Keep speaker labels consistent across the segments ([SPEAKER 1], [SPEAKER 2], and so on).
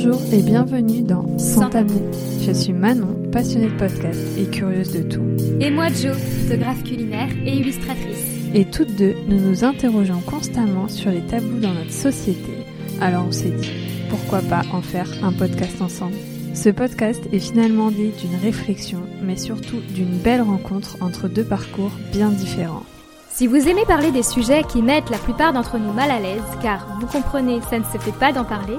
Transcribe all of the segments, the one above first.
[SPEAKER 1] Bonjour et bienvenue dans Sans tabou. Je suis Manon, passionnée de podcast et curieuse de tout.
[SPEAKER 2] Et moi Jo, photographe culinaire et illustratrice.
[SPEAKER 1] Et toutes deux, nous nous interrogeons constamment sur les tabous dans notre société. Alors on s'est dit, pourquoi pas en faire un podcast ensemble? Ce podcast est finalement dit d'une réflexion, mais surtout d'une belle rencontre entre deux parcours bien différents.
[SPEAKER 2] Si vous aimez parler des sujets qui mettent la plupart d'entre nous mal à l'aise, car vous comprenez, ça ne se fait pas d'en parler,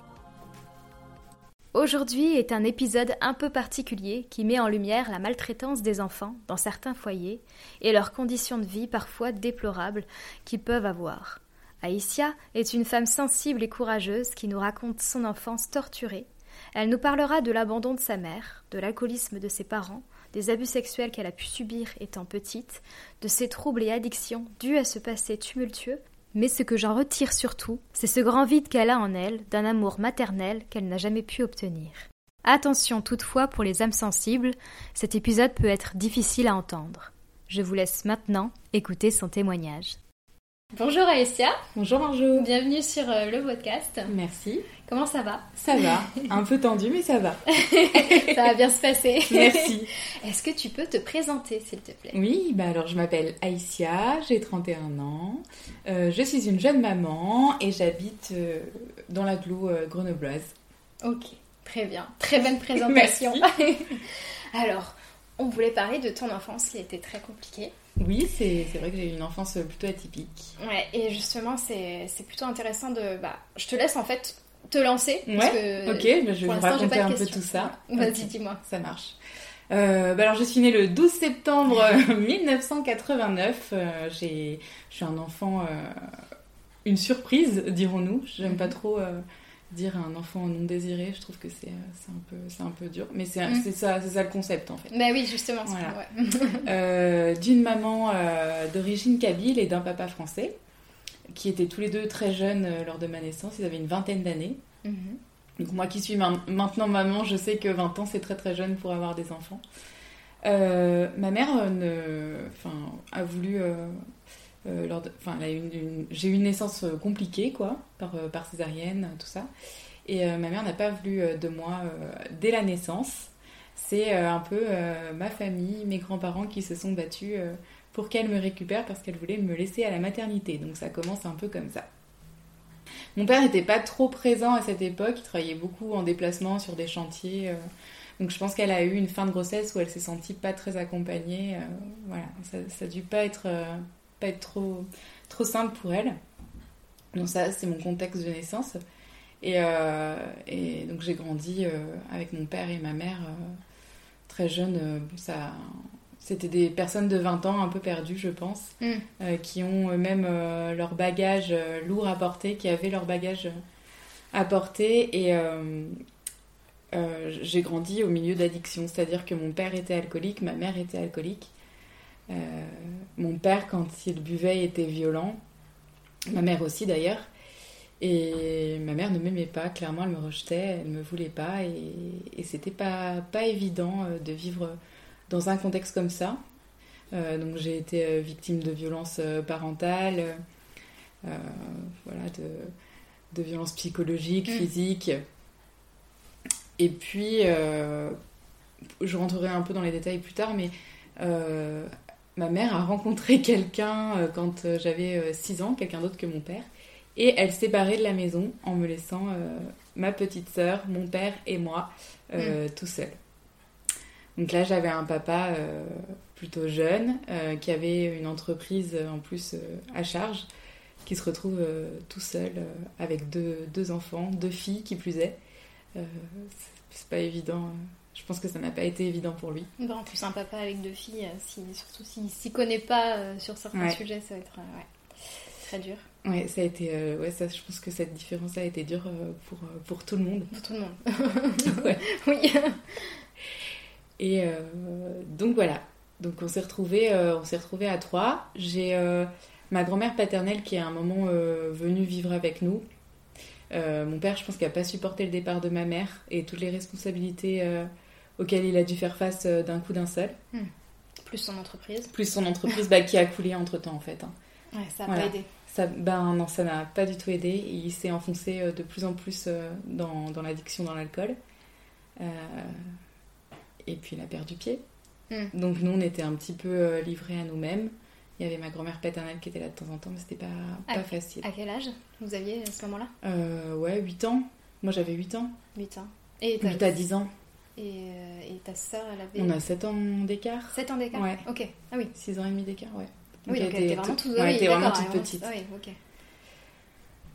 [SPEAKER 2] Aujourd'hui est un épisode un peu particulier qui met en lumière la maltraitance des enfants dans certains foyers et leurs conditions de vie parfois déplorables qu'ils peuvent avoir. Aïssia est une femme sensible et courageuse qui nous raconte son enfance torturée. Elle nous parlera de l'abandon de sa mère, de l'alcoolisme de ses parents, des abus sexuels qu'elle a pu subir étant petite, de ses troubles et addictions dus à ce passé tumultueux mais ce que j'en retire surtout, c'est ce grand vide qu'elle a en elle d'un amour maternel qu'elle n'a jamais pu obtenir. Attention toutefois pour les âmes sensibles, cet épisode peut être difficile à entendre. Je vous laisse maintenant écouter son témoignage. Bonjour Alessia.
[SPEAKER 3] Bonjour Marjo.
[SPEAKER 2] Bienvenue sur euh, le podcast.
[SPEAKER 3] Merci.
[SPEAKER 2] Comment ça va?
[SPEAKER 3] Ça va. Un peu tendu, mais ça va.
[SPEAKER 2] ça va bien se passer.
[SPEAKER 3] Merci.
[SPEAKER 2] Est-ce que tu peux te présenter, s'il te plaît?
[SPEAKER 3] Oui, bah alors je m'appelle Aïssia, j'ai 31 ans. Euh, je suis une jeune maman et j'habite euh, dans la Glou grenobloise.
[SPEAKER 2] Ok, très bien. Très bonne présentation.
[SPEAKER 3] Merci.
[SPEAKER 2] alors, on voulait parler de ton enfance qui a été très compliquée.
[SPEAKER 3] Oui, c'est vrai que j'ai eu une enfance plutôt atypique.
[SPEAKER 2] Ouais, et justement, c'est plutôt intéressant de. Bah, je te laisse en fait te lancer.
[SPEAKER 3] Ouais, ok, bah, je vais vous raconter un peu tout ça.
[SPEAKER 2] Vas-y, dis-moi.
[SPEAKER 3] Ça marche. Euh, bah alors, je suis née le 12 septembre 1989. Euh, je suis un enfant, euh, une surprise, dirons-nous. J'aime pas trop dire un enfant non désiré, je trouve que c'est un, peu, un peu dur. Mais c'est
[SPEAKER 2] Mm.
[SPEAKER 3] ça, ça le concept en fait.
[SPEAKER 2] Bah oui, justement.
[SPEAKER 3] Voilà. Euh, D'une maman euh, d'origine kabyle et d'un papa français, qui étaient tous les deux très jeunes euh, lors de ma naissance. Ils avaient une vingtaine d'années.
[SPEAKER 2] Mhm.
[SPEAKER 3] Donc moi qui suis ma- maintenant maman, je sais que 20 ans c'est très très jeune pour avoir des enfants. Euh, ma mère euh, ne, a voulu, euh, j'ai eu une naissance euh, compliquée quoi, par, euh, césarienne, tout ça. Et ma mère n'a pas voulu de moi dès la naissance. C'est un peu ma famille, mes grands-parents qui se sont battus pour qu'elle me récupère parce qu'elle voulait me laisser à la maternité. Donc ça commence un peu comme ça. Mon père n'était pas trop présent à cette époque, il travaillait beaucoup en déplacement sur des chantiers. donc je pense qu'elle a eu une fin de grossesse où elle s'est sentie pas très accompagnée. voilà, ça, ça a dû pas être, pas être trop, trop simple pour elle. Donc ça, c'est mon contexte de naissance. Et, euh, et donc j'ai grandi euh, avec mon père et ma mère euh, très jeune. bon, ça, c'était des personnes de 20 ans un peu perdues, je pense
[SPEAKER 2] Mm.
[SPEAKER 3] qui ont eux-mêmes euh, leur bagage lourd à porter, qui avaient leur bagage à porter. Et j'ai grandi au milieu d'addictions, c'est-à-dire que mon père était alcoolique, ma mère était alcoolique. Euh, mon père, quand il buvait, était violent. Ma mère aussi, d'ailleurs. Et ma mère ne m'aimait pas, clairement, elle me rejetait, elle me voulait pas. Et, et c'était pas, pas évident euh, de vivre dans un contexte comme ça. Euh, donc j'ai été victime de violences parentales, euh, voilà, de, de violences psychologiques,
[SPEAKER 2] Mm.
[SPEAKER 3] physiques. Et puis, euh, je rentrerai un peu dans les détails plus tard, mais ma mère a rencontré quelqu'un euh, quand euh, j'avais 6 ans, quelqu'un d'autre que mon père, et elle s'est barrée de la maison en me laissant euh, ma petite sœur, mon père et moi euh, tout seuls. Donc là, j'avais un papa euh, plutôt jeune, euh, qui avait une entreprise euh, en plus euh, à charge, qui se retrouve euh, tout seul euh, avec deux, deux enfants, deux filles qui plus est. Euh, c'est- c'est pas évident. Je pense que ça n'a pas été évident pour lui.
[SPEAKER 2] Bah, en plus, un papa avec deux filles, euh, si, surtout s'il s'y connaît pas euh, sur certains
[SPEAKER 3] Ouais.
[SPEAKER 2] sujets, ça va être euh, ouais, très dur
[SPEAKER 3] Ouais, ça a été, euh, ouais, ça, je pense que cette différence a été dure pour, pour tout le monde.
[SPEAKER 2] pour tout le monde.
[SPEAKER 3] Ouais.
[SPEAKER 2] oui.
[SPEAKER 3] Et donc voilà. Donc on s'est retrouvés, on s'est retrouvés à trois. J'ai ma grand-mère paternelle qui est à un moment venue vivre avec nous. Mon père, je pense qu'il n'a pas supporté le départ de ma mère et toutes les responsabilités auxquelles il a dû faire face euh, d'un coup d'un seul.
[SPEAKER 2] Plus son entreprise.
[SPEAKER 3] Plus son entreprise bah, qui a coulé entre temps en fait. hein.
[SPEAKER 2] Ouais, ça a
[SPEAKER 3] Voilà.
[SPEAKER 2] pas aidé.
[SPEAKER 3] Ça, ben non, ça n'a pas du tout aidé. Il s'est enfoncé euh, de plus en plus euh, dans, dans l'addiction, dans l'alcool. Euh, et puis il a perdu pied.
[SPEAKER 2] Hmm.
[SPEAKER 3] Donc nous, on était un petit peu livrés à nous-mêmes. Il y avait ma grand-mère paternelle qui était là de temps en temps, mais c'était pas, pas facile.
[SPEAKER 2] À quel âge vous aviez à ce moment-là?
[SPEAKER 3] Euh, ouais, 8 ans. Moi j'avais 8 ans.
[SPEAKER 2] 8 ans. Et ta,
[SPEAKER 3] 8 à 10 ans.
[SPEAKER 2] Et, euh, et ta sœur, elle avait
[SPEAKER 3] On a 7 ans d'écart.
[SPEAKER 2] 7 ans d'écart
[SPEAKER 3] Ouais.
[SPEAKER 2] Ok. Ah oui.
[SPEAKER 3] 6 ans et demi d'écart, ouais.
[SPEAKER 2] oui, donc elle était vraiment
[SPEAKER 3] tout-
[SPEAKER 2] toute,
[SPEAKER 3] ouais,
[SPEAKER 2] oui,
[SPEAKER 3] elle était vraiment toute petite.
[SPEAKER 2] ah oui, ok.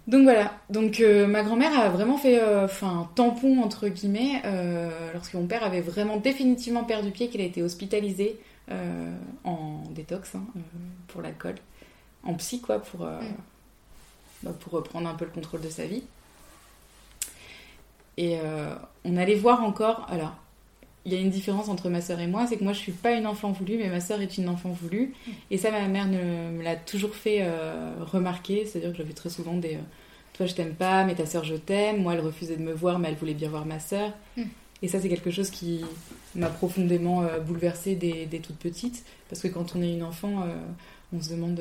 [SPEAKER 3] Donc voilà, donc euh, ma grand-mère a vraiment fait euh, enfin tampon entre guillemets euh, lorsque mon père avait vraiment définitivement perdu pied, qu'il a été hospitalisé en détox hein, pour l'alcool, en psy quoi, pour,
[SPEAKER 2] Mm.
[SPEAKER 3] bah, pour reprendre un peu le contrôle de sa vie. Et euh, on allait voir encore, alors il y a une différence entre ma sœur et moi, c'est que moi je suis pas une enfant voulue, mais ma sœur est une enfant voulue. Et ça, ma mère ne- me l'a toujours fait euh, remarquer, c'est-à-dire que j'avais très souvent des euh, Toi je t'aime pas, mais ta sœur je t'aime. Moi elle refusait de me voir, mais elle voulait bien voir ma sœur.
[SPEAKER 2] Mm.
[SPEAKER 3] Et ça, c'est quelque chose qui m'a profondément euh, bouleversée dès, dès toute petite, parce que quand on est une enfant, on se demande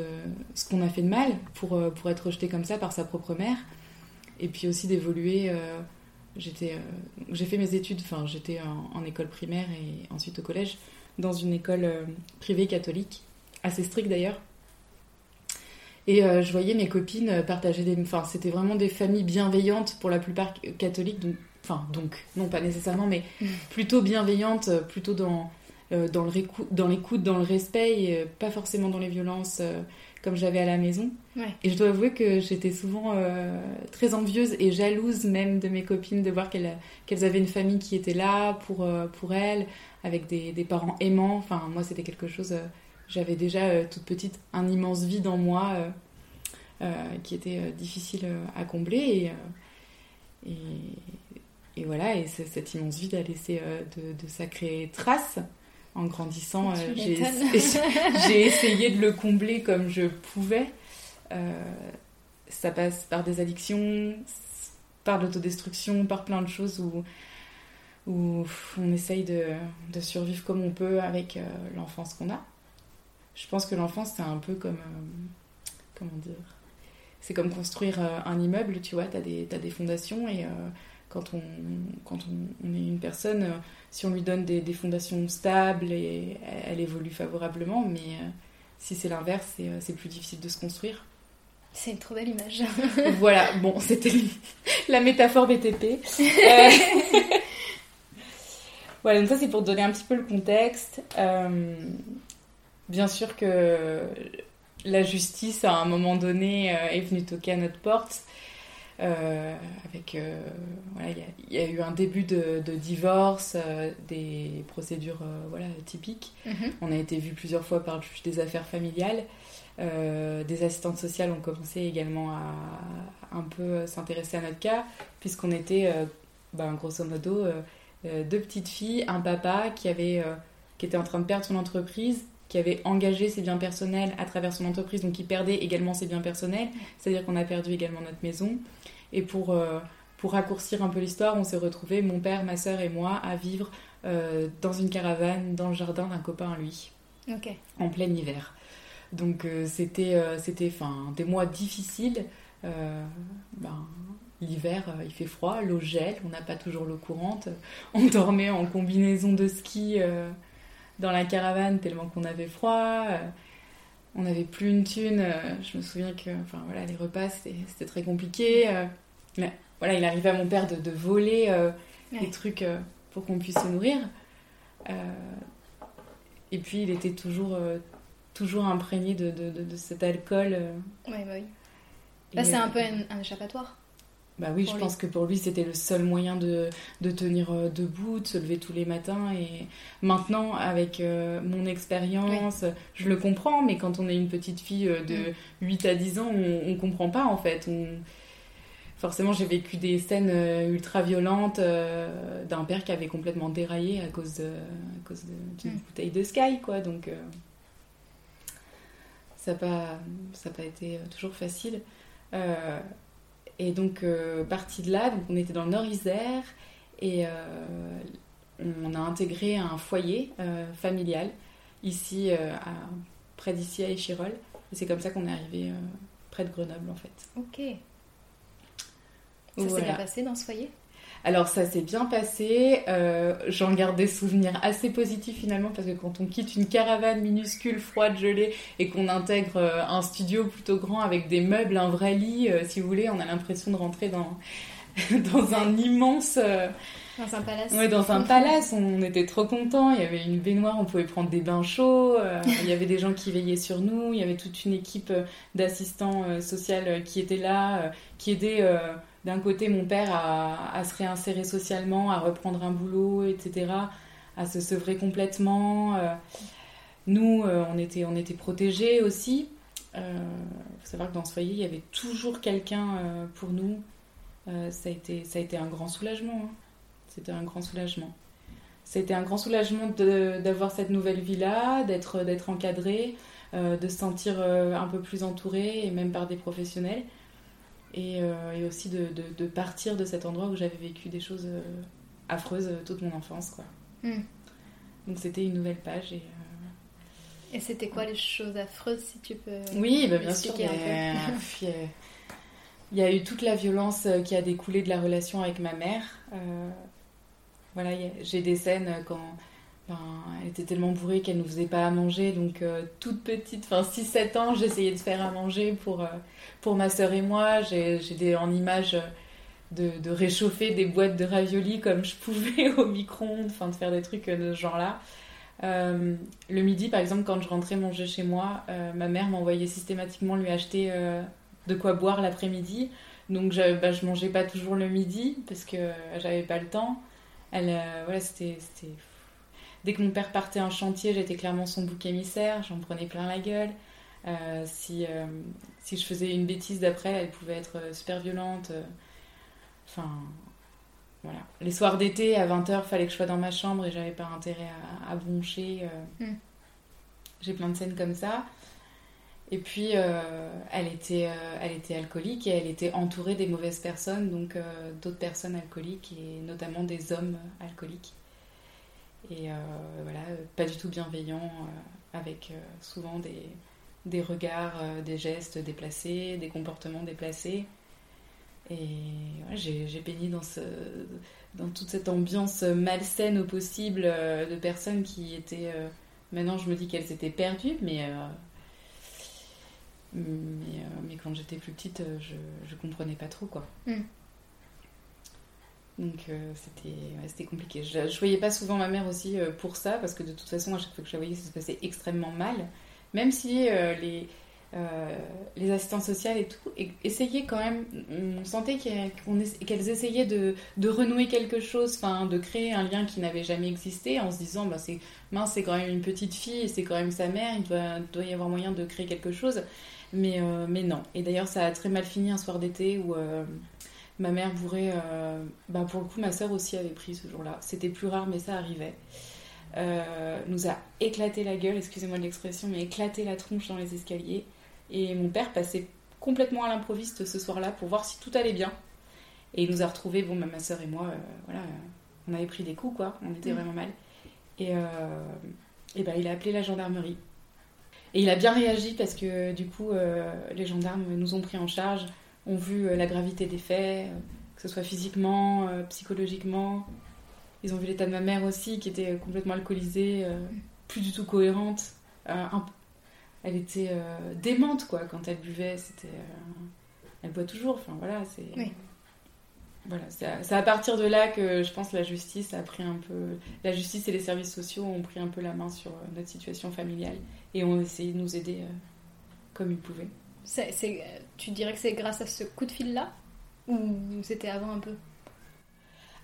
[SPEAKER 3] ce qu'on a fait de mal pour, pour être rejeté comme ça par sa propre mère. Et puis aussi d'évoluer. J'étais, euh, j'ai fait mes études, enfin j'étais en, en école primaire et ensuite au collège, dans une école euh, privée catholique, assez stricte d'ailleurs. Et euh, je voyais mes copines partager des. Enfin, c'était vraiment des familles bienveillantes pour la plupart catholiques. Donc, enfin, donc, non, pas nécessairement, mais
[SPEAKER 2] Mm.
[SPEAKER 3] plutôt bienveillantes, plutôt dans, euh, dans récou- dans l'écoute, dans le respect, et euh, pas forcément dans les violences comme j'avais à la maison.
[SPEAKER 2] Ouais.
[SPEAKER 3] Et je dois avouer que j'étais souvent euh, très envieuse et jalouse même de mes copines de voir qu'elles avaient une famille qui était là pour, euh, pour elles, avec des, des parents aimants. Enfin, moi, c'était quelque chose. euh, j'avais déjà toute petite un immense vide en moi qui était difficile à combler. Et, et, et voilà, et cette immense vide a laissé de, de sacrées traces. En grandissant, euh, j'ai essayé de le combler comme je pouvais. Euh, ça passe par des addictions, par l'autodestruction, par plein de choses où, où on essaye de, de survivre comme on peut avec euh, l'enfance qu'on a. Je pense que l'enfance, c'est un peu comme. comment dire C'est comme construire un immeuble, tu vois, tu as, des des fondations et. Quand on, quand on, on est une personne, euh, si on lui donne des, des fondations stables, et elle, évolue favorablement, mais euh, si c'est l'inverse, c'est euh, c'est plus difficile de se construire.
[SPEAKER 2] C'est une trop belle image.
[SPEAKER 3] voilà, bon, c'était la métaphore BTP. Euh, voilà, donc ça c'est pour donner un petit peu le contexte. Euh, bien sûr que la justice, à un moment donné, est venue toquer à notre porte. Euh, avec euh, voilà, il y a- il y, a eu un début de, de divorce, euh, des procédures voilà typiques.
[SPEAKER 2] Mhm.
[SPEAKER 3] On a été vu plusieurs fois par le juge des affaires familiales. Euh, des assistantes sociales ont commencé également à un peu s'intéresser à notre cas, puisqu'on était, euh, ben, grosso modo, euh, deux petites filles, un papa qui, avait, qui était en train de perdre son entreprise, qui avait engagé ses biens personnels à travers son entreprise, donc qui perdait également ses biens personnels, c'est-à-dire qu'on a perdu également notre maison. Et pour, euh, pour raccourcir un peu l'histoire, on s'est retrouvés, mon père, ma soeur et moi, à vivre euh, dans une caravane dans le jardin d'un copain à lui
[SPEAKER 2] Ok.
[SPEAKER 3] en plein hiver. Donc euh, c'était c'était enfin des mois difficiles. Ben, L'hiver, il fait froid, l'eau gèle, on n'a pas toujours l'eau courante. On dormait en combinaison de ski dans la caravane tellement qu'on avait froid. On n'avait plus une thune. Je me souviens que enfin, voilà, les repas, c'était c'était très compliqué. Mais, voilà, il arrivait à mon père de, de voler euh,
[SPEAKER 2] Ouais.
[SPEAKER 3] des trucs euh, pour qu'on puisse se nourrir. Euh, et puis il était toujours, euh, toujours imprégné de, de, de- cet alcool.
[SPEAKER 2] Ouais, bah oui. c'est un peu un, un échappatoire.
[SPEAKER 3] Bah oui, je
[SPEAKER 2] lui.
[SPEAKER 3] pense que pour lui c'était le seul moyen de, de tenir debout, de se lever tous les matins. Et maintenant, avec mon expérience, je le comprends, mais quand on est une petite fille de
[SPEAKER 2] Mm.
[SPEAKER 3] 8 à 10 ans, on, on comprend pas en fait. On... Forcément, j'ai vécu des scènes euh, ultra violentes euh, d'un père qui avait complètement déraillé à cause de- à cause de- d'une
[SPEAKER 2] Mm.
[SPEAKER 3] bouteille de Sky, quoi. Donc, euh, Ça n'a pas, ça pas été toujours facile. et donc, parti de là, donc on était dans le Nord-Isère et on a intégré un foyer familial ici, à, près d'ici à Échirol. Et c'est comme ça qu'on est arrivé près de Grenoble en fait.
[SPEAKER 2] Ok. Ça s'est bien passé dans ce foyer?
[SPEAKER 3] Alors ça s'est bien passé, euh, j'en garde des souvenirs assez positifs finalement parce que quand on quitte une caravane minuscule, froide, gelée et qu'on intègre euh, un studio plutôt grand avec des meubles, un vrai lit, euh, si vous voulez, on a l'impression de rentrer dans, dans un immense...
[SPEAKER 2] Dans un palace.
[SPEAKER 3] Oui, dans un palace, on était trop contents. Il y avait une baignoire, on pouvait prendre des bains chauds. il y avait des gens qui veillaient sur nous. Il y avait toute une équipe d'assistants sociaux qui étaient là, qui aidaient d'un côté mon père à, se réinsérer socialement, à reprendre un boulot, etc., à se sevrer complètement. Euh, nous, euh, on, était, on était protégés aussi. Il euh, faut savoir que dans ce foyer, il y avait toujours quelqu'un pour nous. ça, a été, ça a été un grand soulagement. Hein. C'était un grand soulagement. C'était un grand soulagement d'avoir cette nouvelle vie-là, d'être encadré, de se sentir un peu plus entouré, et même par des professionnels. Euh, et, aussi de, de, partir de cet endroit où j'avais vécu des choses euh, affreuses euh, toute mon enfance. Quoi. Hmm. Donc c'était une nouvelle page. Et,
[SPEAKER 2] et c'était quoi les choses affreuses, si tu peux
[SPEAKER 3] Oui, bah, bien sûr. Il y, a, eu toute la violence qui a découlé de la relation avec ma mère. voilà, j'ai des scènes quand elle était tellement bourrée qu'elle ne faisait pas à manger. Donc, euh, toute petite, enfin 6-7 ans, j'essayais de faire à manger pour, euh, pour ma sœur et moi. J'ai en image de, de, réchauffer des boîtes de raviolis comme je pouvais au micro-ondes, enfin de faire des trucs de ce genre-là. Euh, le midi, par exemple, quand je rentrais manger chez moi, ma mère m'envoyait systématiquement lui acheter de quoi boire l'après-midi. Donc, je mangeais pas toujours le midi parce que j'avais pas le temps. Elle, voilà, c'était Dès que mon père partait en chantier, j'étais clairement son bouc émissaire, j'en prenais plein la gueule. Euh, si, euh, si je faisais une bêtise d'après, elle pouvait être euh, super violente. Enfin, voilà. Les soirs d'été, à 20h, fallait que je sois dans ma chambre et j'avais pas intérêt à, broncher. Hmm. J'ai plein de scènes comme ça. Et puis, elle, était, elle était alcoolique et elle était entourée des mauvaises personnes, donc d'autres personnes alcooliques et notamment des hommes alcooliques. Et euh, voilà, pas du tout bienveillant, euh, avec euh, souvent des, des regards, des gestes déplacés, des comportements déplacés. Et j'ai baigné dans, toute cette ambiance malsaine au possible de personnes qui étaient. maintenant, je me dis qu'elles étaient perdues, mais, mais, quand j'étais plus petite, je, je comprenais pas trop quoi. Mm. Donc euh, c'était compliqué. Je, ne voyais pas souvent ma mère aussi euh, pour ça, parce que de toute façon, à chaque fois que je la voyais, ça se passait extrêmement mal. Même si euh, les, les assistantes sociales et tout essayaient quand même, on sentait qu'elles essayaient de, de, renouer quelque chose, de créer un lien qui n'avait jamais existé, en se disant, bah, mince, c'est quand même une petite fille, c'est quand même sa mère, il doit, doit, y avoir moyen de créer quelque chose. Mais, mais non. Et d'ailleurs, ça a très mal fini un soir d'été où Ma mère bourrée, euh, bah pour le coup, ma soeur aussi avait pris ce jour-là. C'était plus rare, mais ça arrivait. Euh, nous a éclaté la gueule, excusez-moi de l'expression, mais éclaté la tronche dans les escaliers. Et mon père passait complètement à l'improviste ce soir-là pour voir si tout allait bien. Et il nous a retrouvés, bon, ma soeur et moi, euh, voilà, on avait pris des coups, quoi, on était mm. vraiment mal. Et, et bah, il a appelé la gendarmerie. Et il a bien réagi parce que du coup, les gendarmes nous ont pris en charge ont vu euh, la gravité des faits, euh, que ce soit physiquement, euh, psychologiquement. Ils ont vu l'état de ma mère aussi, qui était complètement alcoolisée, plus du tout cohérente. elle était démente, quoi, quand elle buvait. C'était, elle boit toujours, enfin voilà, c'est... Voilà, c'est à, partir de là que je pense la justice a pris un peu... La justice et les services sociaux ont pris un peu la main sur notre situation familiale et ont essayé de nous aider comme ils pouvaient.
[SPEAKER 2] Tu dirais que c'est grâce à ce coup de fil-là Ou c'était avant un peu?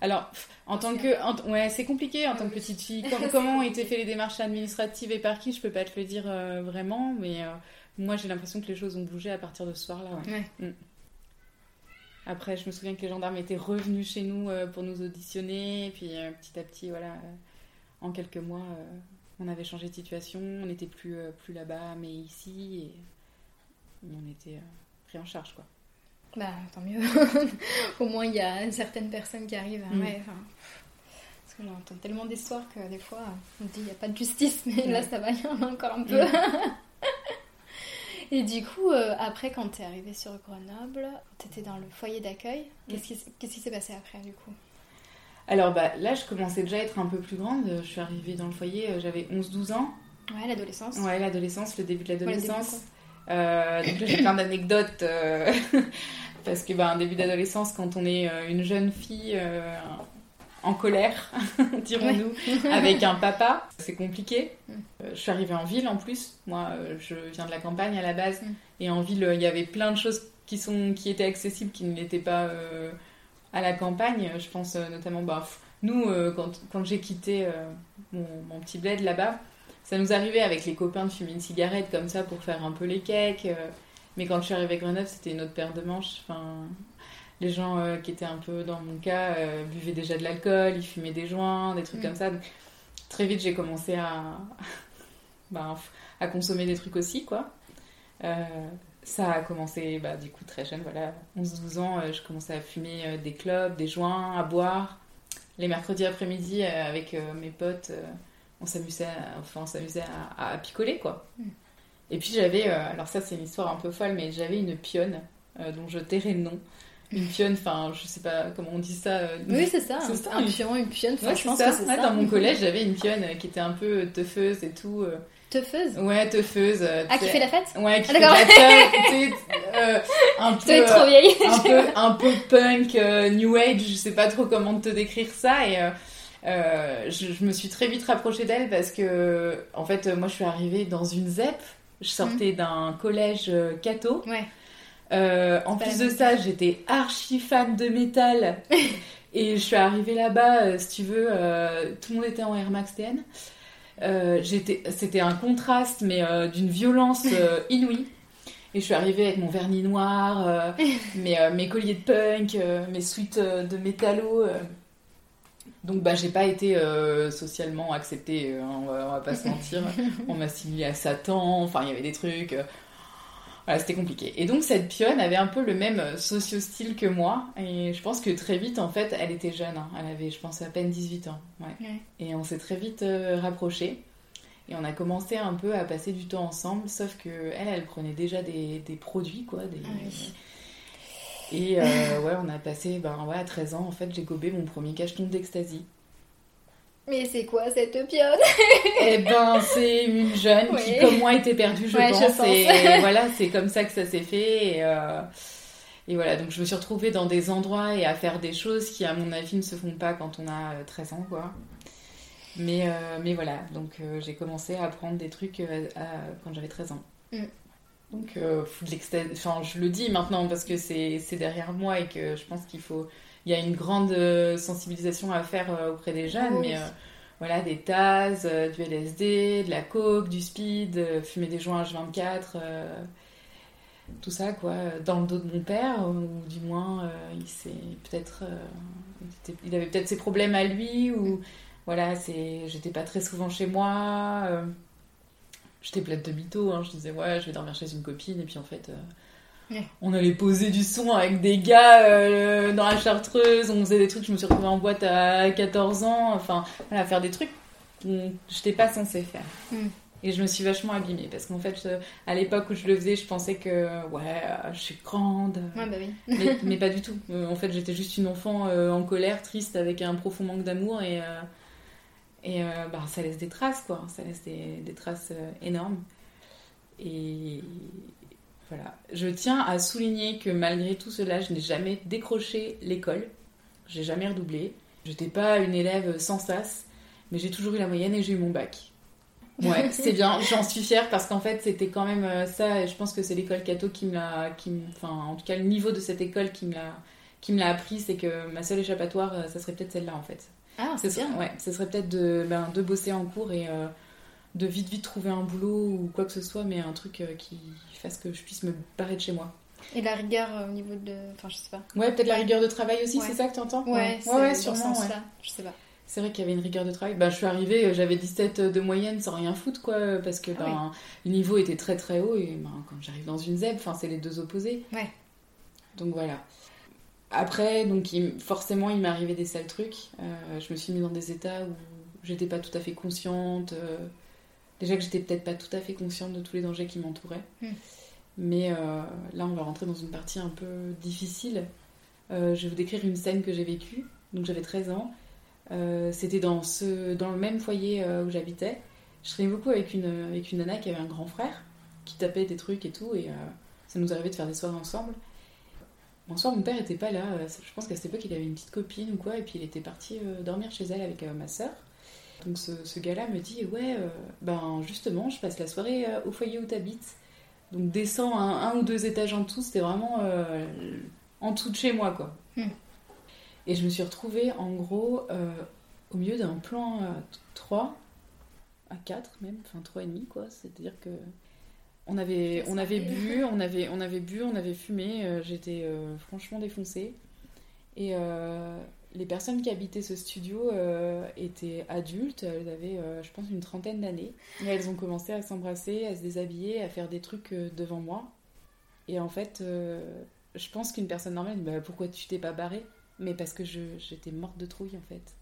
[SPEAKER 3] Alors, en tant que. ouais, c'est compliqué en tant que petite fille. comment ont été faites les démarches administratives et par qui? Je peux pas te le dire euh, vraiment, mais euh, moi j'ai l'impression que les choses ont bougé à partir de ce soir-là. Mm. Après, je me souviens que les gendarmes étaient revenus chez nous euh, pour nous auditionner, et puis petit à petit, voilà, en quelques mois, on avait changé de situation, on n'était plus, plus là-bas, mais ici, et on était pris en charge, quoi.
[SPEAKER 2] Bah, tant mieux. Au moins, il y a certaines personnes qui arrivent. Mm. Ouais, parce qu'on entend tellement d'histoires que des fois, on dit il n'y a pas de justice, mais là, ça va, il y en a encore un peu. Mm. Et du coup, euh, après, quand tu es arrivée sur Grenoble, tu étais dans le foyer d'accueil. Qu'est-ce qui s'est passé après, du coup?
[SPEAKER 3] Alors, bah, là, je commençais déjà à être un peu plus grande. Je suis arrivée dans le foyer, euh, j'avais 11-12 ans.
[SPEAKER 2] Ouais, l'adolescence.
[SPEAKER 3] Ouais, l'adolescence, le début de l'adolescence. Euh, donc là, j'ai plein d'anecdotes. parce que, un début d'adolescence, quand on est une jeune fille en colère, dirons-nous, avec un papa. C'est compliqué. Mm. Euh, je suis arrivée en ville en plus. Moi, euh, je viens de la campagne à la base. Mm. Et en ville, il y avait plein de choses qui, sont, qui étaient accessibles qui ne l'étaient pas euh, à la campagne. Je pense notamment, bah, nous, quand, quand j'ai quitté mon, mon, petit bled là-bas, ça nous arrivait avec les copains de fumer une cigarette comme ça pour faire un peu les cakes. mais quand je suis arrivée à Grenoble, c'était une autre paire de manches. Enfin, les gens euh, qui étaient un peu dans mon cas euh, buvaient déjà de l'alcool, ils fumaient des joints, des trucs mm. comme ça. très vite, j'ai commencé à, bah, à consommer des trucs aussi, quoi. Euh, ça a commencé, bah, du coup, très jeune, voilà, 11-12 ans, je commençais à fumer des clubs, des joints, à boire. Les mercredis après-midi, avec mes potes, on s'amusait enfin, à, à, picoler, quoi. Mm. Et puis j'avais, alors ça c'est une histoire un peu folle, mais j'avais une pionne dont je tairai le nom, une pionne, enfin, je sais pas comment on dit ça. Euh,
[SPEAKER 2] oui, c'est ça, un, un pion, une pionne,
[SPEAKER 3] ouais, je pense ça. que c'est ça. Dans mon collège, j'avais une pionne qui était un peu teufeuse et tout. Euh.
[SPEAKER 2] Teufeuse?
[SPEAKER 3] Ouais, teufeuse.
[SPEAKER 2] Ah, qui fait la fête?
[SPEAKER 3] Ouais, qui ah, fait la fête. euh, un peu,
[SPEAKER 2] trop vieille.
[SPEAKER 3] un, peu, un peu punk, new age, je sais pas trop comment te décrire ça. Et je, je, me suis très vite rapprochée d'elle parce que, en fait, moi, je suis arrivée dans une ZEP. Je sortais mmh. d'un collège catho.
[SPEAKER 2] Ouais.
[SPEAKER 3] Euh, en plus de ça, j'étais archi fan de métal. et je suis arrivée là-bas, euh, si tu veux, euh, tout le monde était en Air Max TN. c'était un contraste, mais d'une violence inouïe. Et je suis arrivée avec mon vernis noir, mes, mes, colliers de punk, mes suites de métallo. Donc bah j'ai pas été socialement acceptée, hein, on, va, va, pas se mentir. On m'a assimilée à Satan, enfin il y avait des trucs. Voilà, c'était compliqué. Et donc cette pionne avait un peu le même euh, socio-style que moi. Et je pense que très vite, en fait, elle était jeune. Hein. Elle avait, je pense, à peine 18 ans. Ouais. Et on s'est très vite euh, rapprochés. Et on a commencé un peu à passer du temps ensemble. Sauf que elle, elle prenait déjà des, des produits, quoi. Des... Ah et euh, ouais, on a passé, ben ouais, à 13 ans, en fait, j'ai gobé mon premier cacheton d'ecstasy.
[SPEAKER 2] Mais c'est quoi cette pionne
[SPEAKER 3] Eh ben, c'est une jeune qui, comme moi, était perdue, je, pense, Et voilà, c'est comme ça que ça s'est fait. Et, euh, et, voilà, donc je me suis retrouvée dans des endroits et à faire des choses qui, à mon avis, ne se font pas quand on a 13 euh, ans, quoi. Mais, euh, mais voilà, donc j'ai commencé à apprendre des trucs quand j'avais 13 ans. Mm. Donc, enfin, je le dis maintenant parce que c'est derrière moi et que je pense qu'il faut il y a une grande euh, sensibilisation à faire euh, auprès des jeunes, mais euh, voilà, des tasses, du LSD, de la coke, du speed, fumer des joints H24, tout ça, quoi, dans le dos de mon père, ou du moins, il s'est peut-être. il avait peut-être ses problèmes à lui, ou voilà, c'est, j'étais pas très souvent chez moi. J'étais pleine de mythos, hein, je disais, ouais, je vais dormir chez une copine, et puis en fait. On allait poser du son avec des gars euh, dans la chartreuse, on faisait des trucs, je me suis retrouvée en boîte à 14 ans, enfin, voilà, faire des trucs que je n'étais pas censée faire. Hmm. Et je me suis vachement abîmée parce qu'en fait, à l'époque où je le faisais, je pensais que ouais, je suis grande.
[SPEAKER 2] Ouais, bah oui.
[SPEAKER 3] mais, pas du tout. Euh, en fait, j'étais juste une enfant euh, en colère, triste, avec un profond manque d'amour et, et bah, ça laisse des traces, quoi. Ça laisse des, des traces énormes. Et, voilà. Je tiens à souligner que malgré tout cela, je n'ai jamais décroché l'école. J'ai jamais redoublé. Je n'étais pas une élève sans sas, mais j'ai toujours eu la moyenne et j'ai eu mon bac. Ouais, c'est bien, j'en suis fière parce qu'en fait, c'était quand même euh, ça, et je pense que c'est l'école Cato qui me l'a. Enfin, en tout cas, le niveau de cette école qui me l'a appris, c'est que ma seule échappatoire, euh, ça serait peut-être celle-là en fait.
[SPEAKER 2] Ah, c'est bien.
[SPEAKER 3] Ouais, ça serait peut-être de, ben, de bosser en cours et euh, de vite vite trouver un boulot ou quoi que ce soit, mais un truc euh, qui fasse que je puisse me barrer de chez moi.
[SPEAKER 2] Et la rigueur euh, au niveau de. Enfin, je sais pas.
[SPEAKER 3] Ouais, peut-être la rigueur de travail aussi, c'est ça que tu entends
[SPEAKER 2] Ouais, ouais, ouais, sûrement. Ouais. je sais pas.
[SPEAKER 3] c'est vrai qu'il y avait une rigueur de travail. Bah, je suis arrivée, j'avais 17 de moyenne sans rien foutre, quoi, parce que
[SPEAKER 2] Ah
[SPEAKER 3] ben, le niveau était très très haut et ben, quand j'arrive dans une ZEB, enfin, c'est les deux opposés.
[SPEAKER 2] Ouais.
[SPEAKER 3] Donc voilà. Après, donc il- forcément, il m'est arrivé des sales trucs. Euh, je me suis mise dans des états où j'étais pas tout à fait consciente. euh, déjà que j'étais peut-être pas tout à fait consciente de tous les dangers qui m'entouraient.
[SPEAKER 2] Hmm.
[SPEAKER 3] Mais euh, là, on va rentrer dans une partie un peu difficile. Je vais vous décrire une scène que j'ai vécue. Donc j'avais 13 ans. C'était dans, ce, dans le même foyer où j'habitais. Je traînais beaucoup avec une, avec une nana qui avait un grand frère qui tapait des trucs et tout. Et ça nous arrivait de faire des soirées ensemble. Un soir, mon père était pas là. Euh, Je pense qu'à cette époque, il avait une petite copine ou quoi. Et puis il était parti euh, dormir chez elle avec euh, ma soeur. Donc ce, ce gars-là me dit Ouais, euh, ben justement, je passe la soirée euh, au foyer où t'habites. Donc descends un, un ou deux étages en dessous. C'était vraiment euh, en dessous de chez moi, quoi.
[SPEAKER 2] Hmm.
[SPEAKER 3] Et je me suis retrouvée en gros au milieu d'un plan à 3, à 4 même, enfin 3 et demi quoi. C'est-à-dire que on avait, on avait bu, on avait, on avait bu, on avait fumé. euh, J'étais euh, franchement défoncée. Et euh, les personnes qui habitaient ce studio étaient adultes. Elles avaient, je pense, une trentaine d'années. Et elles ont commencé à s'embrasser, à se déshabiller, à faire des trucs devant moi. Et en fait, je pense qu'une personne normale, bah, pourquoi tu t'es pas barrée? Mais parce que j'étais morte de trouille en fait.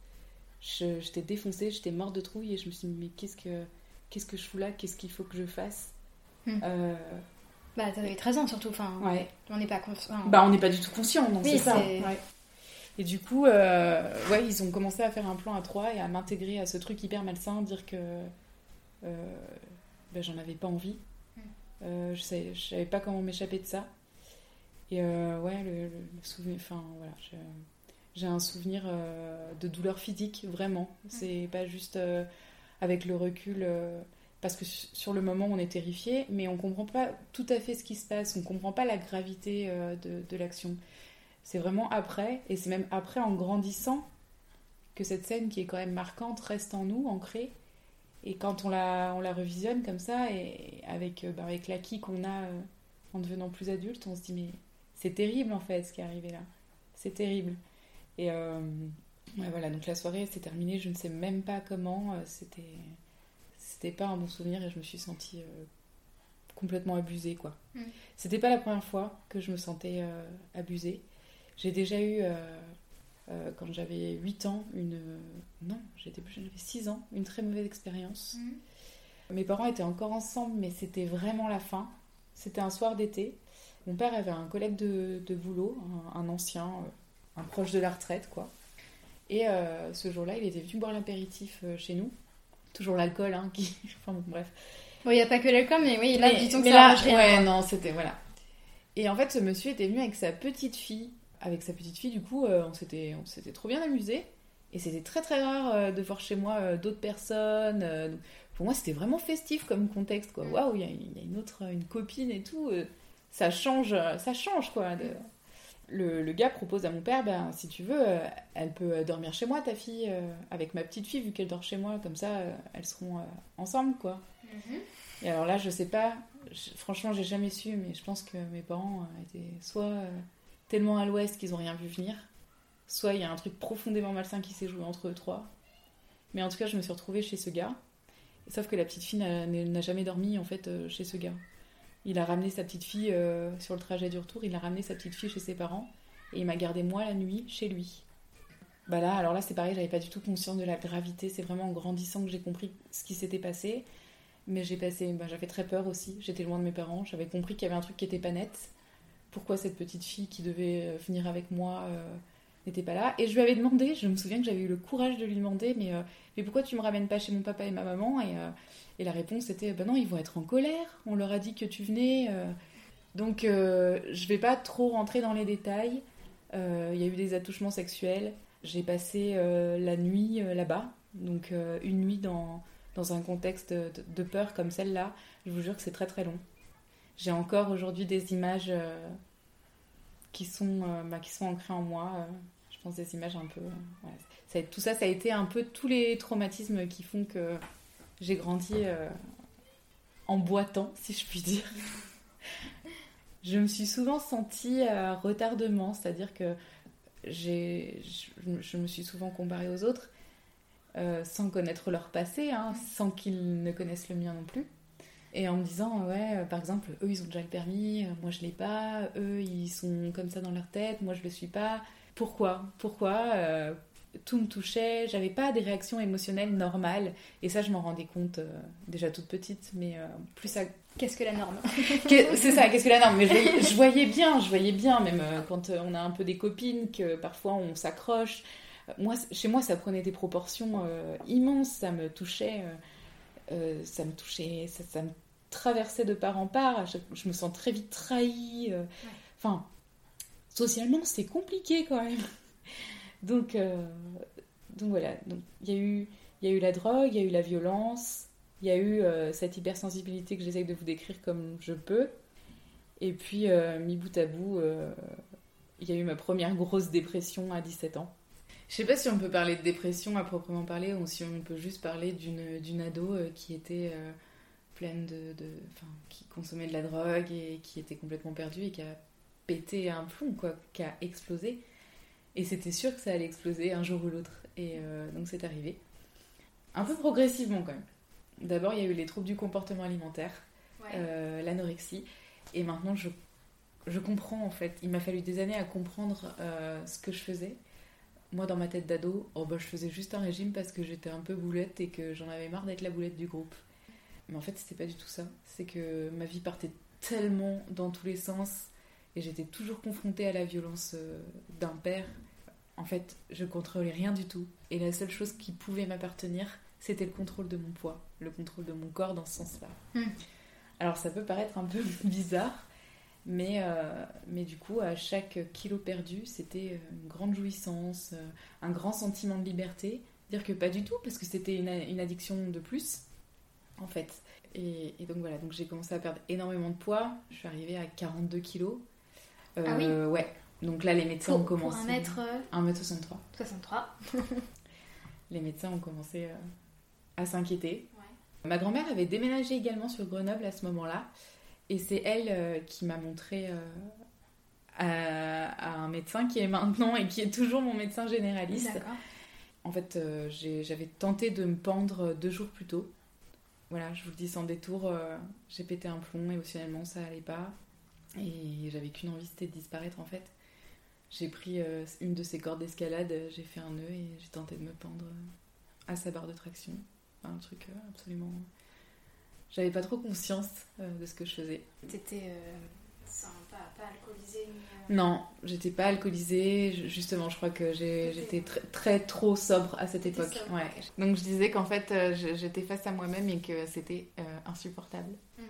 [SPEAKER 3] J'étais défoncée, j'étais morte de trouille et je me suis dit, mais qu'est-ce que, qu'est-ce que je fous là? Qu'est-ce qu'il faut que je fasse?
[SPEAKER 2] Hmm.
[SPEAKER 3] Euh,
[SPEAKER 2] Bah, t'avais 13 ans surtout, enfin,
[SPEAKER 3] Ouais.
[SPEAKER 2] on n'est pas conscient.
[SPEAKER 3] Bah, on n'est pas du tout conscient, non,
[SPEAKER 2] Oui,
[SPEAKER 3] c'est ça. ouais. Et du coup, euh, ouais, ils ont commencé à faire un plan à trois et à m'intégrer à ce truc hyper malsain, dire que euh, bah, j'en avais pas envie.
[SPEAKER 2] Mm.
[SPEAKER 3] Euh, je, savais, je savais pas comment m'échapper de ça. Et ouais, le, le- souvenir, enfin voilà, j'ai un souvenir de douleur physique, vraiment. C'est pas juste avec le recul. Parce que su- sur le moment on est terrifié, mais on comprend pas tout à fait ce qui se passe, on comprend pas la gravité euh, de, l'action. C'est vraiment après, et c'est même après en grandissant que cette scène qui est quand même marquante reste en nous, ancrée. Et quand on la, on la revisionne comme ça, et avec, euh, bah, avec l'acquis qu'on a euh, en devenant plus adulte, on se dit mais c'est terrible en fait ce qui est arrivé là. C'est terrible. Et voilà, donc la soirée s'est terminée, je ne sais même pas comment, c'était c'était pas un bon souvenir et je me suis sentie euh, complètement abusée quoi.
[SPEAKER 2] Mm.
[SPEAKER 3] C'était pas la première fois que je me sentais euh, abusée. J'ai déjà eu euh, quand j'avais 8 ans une non, j'étais plus j'avais 6 ans, une très mauvaise expérience. Mes parents étaient encore ensemble mais c'était vraiment la fin. C'était un soir d'été. Mon père avait un collègue de, de boulot, un, un ancien, un proche de la retraite quoi. Et ce jour-là, il était venu boire l'apéritif chez nous. Toujours l'alcool, hein, qui... enfin bon, bref.
[SPEAKER 2] Bon, il n'y a pas que l'alcool, mais oui, là,
[SPEAKER 3] mais,
[SPEAKER 2] disons que
[SPEAKER 3] mais
[SPEAKER 2] ça
[SPEAKER 3] là,
[SPEAKER 2] rien.
[SPEAKER 3] ouais, non, c'était voilà. Et en fait, ce monsieur était venu avec sa petite fille. Avec sa petite fille, du coup, euh, on s'était, on s'était trop bien amusé. Et c'était très très rare euh, de voir chez moi euh, d'autres personnes. euh, donc, pour moi, c'était vraiment festif comme contexte, quoi.
[SPEAKER 2] Mm.
[SPEAKER 3] Waouh, il y, a- il y a une autre, une copine et tout. ça change, ça change, quoi. de- Le, le gars propose à mon père, ben, si tu veux, euh, elle peut dormir chez moi, ta fille, euh, avec ma petite fille, vu qu'elle dort chez moi, comme ça, euh, elles seront ensemble, quoi.
[SPEAKER 2] Mhm.
[SPEAKER 3] Et alors là, je sais pas, je- franchement, j'ai jamais su, mais je pense que mes parents étaient soit tellement à l'ouest qu'ils ont rien vu venir, soit il y a un truc profondément malsain qui s'est joué entre eux trois. Mais en tout cas, je me suis retrouvée chez ce gars. Sauf que la petite fille n'a jamais dormi en fait chez ce gars. Il a ramené sa petite fille euh, sur le trajet du retour, il a ramené sa petite fille chez ses parents et il m'a gardé moi la nuit chez lui. Bah là, alors là c'est pareil, j'avais pas du tout conscience de la gravité, c'est vraiment en grandissant que j'ai compris ce qui s'était passé. Mais j'ai passé, bah, j'avais très peur aussi, j'étais loin de mes parents, j'avais compris qu'il y avait un truc qui était pas net. Pourquoi cette petite fille qui devait euh, venir avec moi euh, n'était pas là? Et je lui avais demandé, je me souviens que j'avais eu le courage de lui demander, mais, mais pourquoi tu me ramènes pas chez mon papa et ma maman? Et la réponse était, bah non, ils vont être en colère, on leur a dit que tu venais. euh. Donc euh, je vais pas trop rentrer dans les détails. Euh, Il y a eu des attouchements sexuels. J'ai passé la nuit là-bas, donc une nuit dans, dans un contexte de, peur comme celle-là. Je vous jure que c'est très très long. J'ai encore aujourd'hui des images qui, sont, bah, qui sont ancrées en moi. je pense des images un peu. tout ça, ça a été un peu tous les traumatismes qui font que j'ai grandi euh, en boitant, si je puis dire. je me suis souvent sentie à retardement, c'est-à-dire que je, me suis souvent comparée aux autres, sans connaître leur passé, hein, sans qu'ils ne connaissent le mien non plus. Et en me disant, ouais, par exemple, eux ils ont déjà le permis, moi je l'ai pas, eux ils sont comme ça dans leur tête, moi je le suis pas. Pourquoi? Pourquoi? Tout me touchait, j'avais pas des réactions émotionnelles normales. Et ça, je m'en rendais compte euh, déjà toute petite, mais euh, plus ça.
[SPEAKER 2] Qu'est-ce que la norme?
[SPEAKER 3] C'est ça, qu'est-ce que la norme? Mais je voyais, bien, je voyais bien, même euh, quand on a un peu des copines, que parfois on s'accroche. Moi, chez moi, ça prenait des proportions immenses, ça me touchait, ça me touchait, ça, me traversait de part en part. Je me sens très vite trahie. Enfin, socialement, c'est compliqué quand même. Donc, euh, donc voilà, il y, a eu, y a eu la drogue, il y a eu la violence, il y a eu euh, cette hypersensibilité que j'essaye de vous décrire comme je peux. Et puis, euh, mi bout à bout, il y a eu ma première grosse dépression à 17 ans. Je sais pas si on peut parler de dépression à proprement parler ou si on peut juste parler d'une ado qui était pleine de, de qui consommait de la drogue et qui était complètement perdue et qui a pété un plomb, quoi, qui a explosé. Et c'était sûr que ça allait exploser un jour ou l'autre. Et euh, donc c'est arrivé. Un peu progressivement quand même. D'abord, il y a eu les troubles du comportement alimentaire, euh, l'anorexie. Et maintenant, je, je, comprends en fait. Il m'a fallu des années à comprendre euh, ce que je faisais. Moi, dans ma tête d'ado, oh, bah, je faisais juste un régime parce que j'étais un peu boulette et que j'en avais marre d'être la boulette du groupe. Mais en fait, c'était pas du tout ça. C'est que ma vie partait tellement dans tous les sens et j'étais toujours confrontée à la violence euh, d'un père. En fait, je contrôlais rien du tout. Et la seule chose qui pouvait m'appartenir, c'était le contrôle de mon poids, le contrôle de mon corps dans ce sens-là. Hmm. Alors ça peut paraître un peu bizarre, mais, euh, mais du coup, à chaque kilo perdu, c'était une grande jouissance, euh, un grand sentiment de liberté. Dire que pas du tout, parce que c'était une, une, addiction de plus, en fait. Et, et donc voilà, donc j'ai commencé à perdre énormément de poids. Je suis arrivée à 42 kilos.
[SPEAKER 2] Ah oui
[SPEAKER 3] euh, Ouais. Donc là, les médecins ont commencé.
[SPEAKER 2] Pour un mètre.
[SPEAKER 3] 1m63.
[SPEAKER 2] 63.
[SPEAKER 3] les médecins ont commencé euh, à s'inquiéter. Ma grand-mère avait déménagé également sur Grenoble à ce moment-là. Et c'est elle euh, qui m'a montré à, un médecin qui est maintenant et qui est toujours mon médecin généraliste. En fait, j'avais tenté de me pendre deux jours plus tôt. Voilà, je vous le dis sans détour, j'ai pété un plomb émotionnellement, ça allait pas. Et j'avais qu'une envie, c'était de disparaître en fait. J'ai pris euh, une de ces cordes d'escalade, j'ai fait un nœud et j'ai tenté de me pendre à sa barre de traction. un truc euh, absolument. J'avais pas trop conscience euh, de ce que je faisais.
[SPEAKER 2] T'étais pas, pas alcoolisée
[SPEAKER 3] Non, j'étais pas alcoolisée. Justement, je crois que j'étais très, très, trop sobre à cette époque. ouais. Donc je disais qu'en fait, j'étais face à moi-même et que c'était insupportable. Hmm.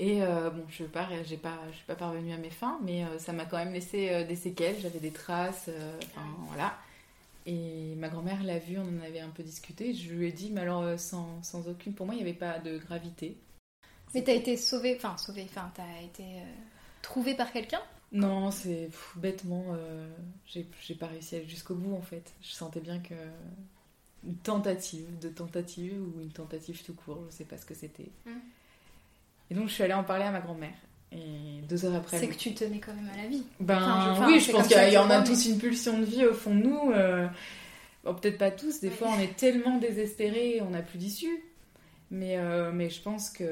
[SPEAKER 3] Et euh, bon, je ne pas, j'ai pas, je suis pas parvenue à mes fins, mais euh, ça m'a quand même laissé euh, des séquelles. J'avais des traces, enfin voilà. Et ma grand-mère l'a vu, on en avait un peu discuté. Je lui ai dit, mais alors sans, sans aucune, pour moi, il n'y avait pas de gravité.
[SPEAKER 2] Mais t'as été sauvée, enfin sauvée, enfin t'as été trouvée par quelqu'un?
[SPEAKER 3] Non, c'est bêtement, j'ai pas réussi à aller jusqu'au bout en fait. Je sentais bien que une tentative, de tentative ou une tentative tout court, je sais pas ce que c'était. Hum. Et donc, je suis allée en parler à ma grand-mère. Et deux heures après.
[SPEAKER 2] C'est que tu tenais quand même à la vie.
[SPEAKER 3] Ben oui, je pense qu'il y, en a tous une pulsion de vie au fond de nous. Euh, bon, peut-être pas tous. Des fois, on est tellement désespérés, on n'a plus d'issue. Mais, euh, mais je pense que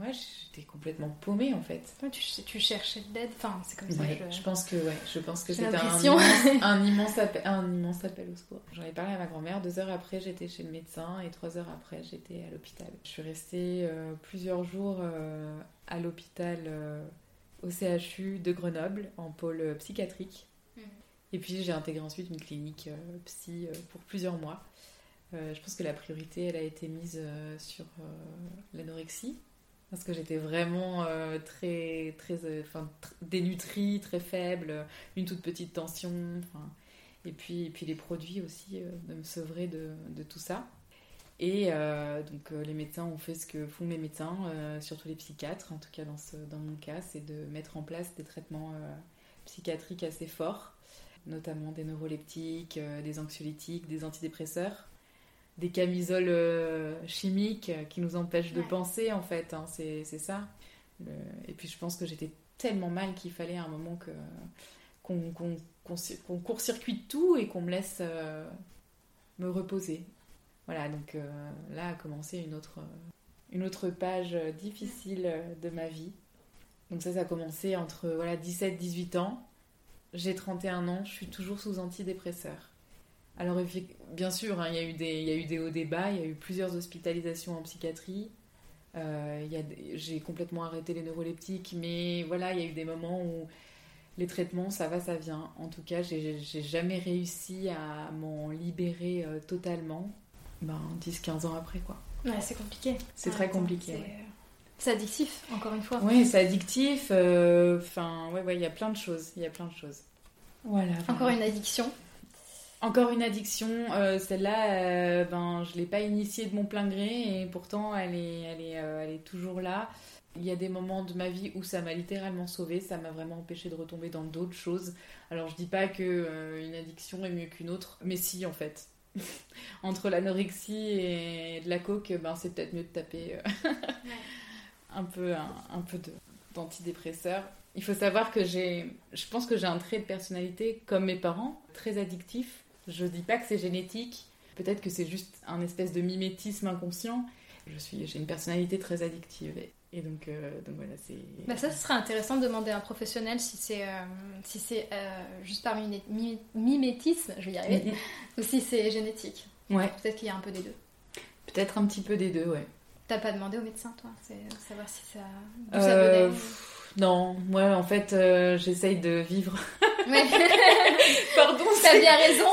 [SPEAKER 3] ouais, j'étais complètement paumée en fait.
[SPEAKER 2] tu, tu, cherchais de l'aide, enfin c'est comme ça.
[SPEAKER 3] Je... je... pense que ouais, je pense que c'était un, immense, un, immense appel, un immense appel au secours. J'en ai parlé à ma grand-mère. Deux heures après, j'étais chez le médecin et trois heures après, j'étais à l'hôpital. Je suis restée euh, plusieurs jours euh, à l'hôpital au CHU de Grenoble en pôle psychiatrique. Hmm. Et puis j'ai intégré ensuite une clinique psy pour plusieurs mois. Euh, je pense que la priorité, elle a été mise euh, sur euh, l'anorexie. Parce que j'étais vraiment très, très, dénutrie, très faible, une toute petite tension. Et puis, et puis les produits aussi, de me sevrer de, de tout ça. Et donc les médecins ont fait ce que font les médecins, surtout les psychiatres, en tout cas dans, ce, dans mon cas, c'est de mettre en place des traitements psychiatriques assez forts, notamment des neuroleptiques, des anxiolytiques, des antidépresseurs des camisoles euh, chimiques qui nous empêchent de penser, en fait. Hein, c'est ça. Et puis je pense que j'étais tellement mal qu'il fallait à un moment que qu'on court-circuite tout et qu'on me laisse euh, me reposer. voilà, donc là a commencé une autre, une autre page difficile de ma vie. Donc ça, ça a commencé entre voilà, 17-18 ans. J'ai 31 ans, je suis toujours sous antidépresseur. Alors bien sûr, hein, il, y a eu des, y a eu des hauts débats, il y a eu plusieurs hospitalisations en psychiatrie. Euh, j'ai complètement arrêté les neuroleptiques, mais voilà, il y a eu des moments où les traitements, ça va, ça vient. En tout cas, j'ai jamais réussi à m'en libérer euh, totalement. Ben, 10-15 ans après, quoi.
[SPEAKER 2] Ouais, c'est compliqué.
[SPEAKER 3] C'est très compliqué.
[SPEAKER 2] C'est addictif, encore une fois.
[SPEAKER 3] Oui, c'est addictif. Euh, enfin, ouais, ouais, il y a plein de choses. Il y a plein de choses.
[SPEAKER 2] Voilà. Encore une addiction.
[SPEAKER 3] Encore une addiction. Euh, celle-là, ben, je l'ai pas initiée de mon plein gré et pourtant, elle est, elle est, elle est toujours là. Il y a des moments de ma vie où ça m'a littéralement sauvée, ça m'a vraiment empêché de retomber dans d'autres choses. Alors je dis pas que euh, une addiction est mieux qu'une autre, mais si en fait. Entre l'anorexie et de la coke, ben c'est peut-être mieux de taper euh, un peu un. Il faut savoir que j'ai, je pense que j'ai un trait de personnalité comme mes parents, très addictif. Je dis pas que c'est génétique, peut-être que c'est juste un espèce de mimétisme inconscient. Je suis, j'ai une personnalité très addictive. Et donc, euh, donc voilà, c'est.
[SPEAKER 2] Bah ça, ce serait intéressant de demander à un professionnel si c'est euh, si c'est euh, juste par mimétisme, je vais y arriver, ou si c'est génétique.
[SPEAKER 3] Ouais.
[SPEAKER 2] Peut-être qu'il y a un peu des deux.
[SPEAKER 3] Peut-être un petit peu des deux, ouais.
[SPEAKER 2] T'as pas demandé au médecin, toi, c'est savoir si ça.
[SPEAKER 3] Non, moi en fait, j'essaye de vivre.
[SPEAKER 2] Pardon, t'as bien raison.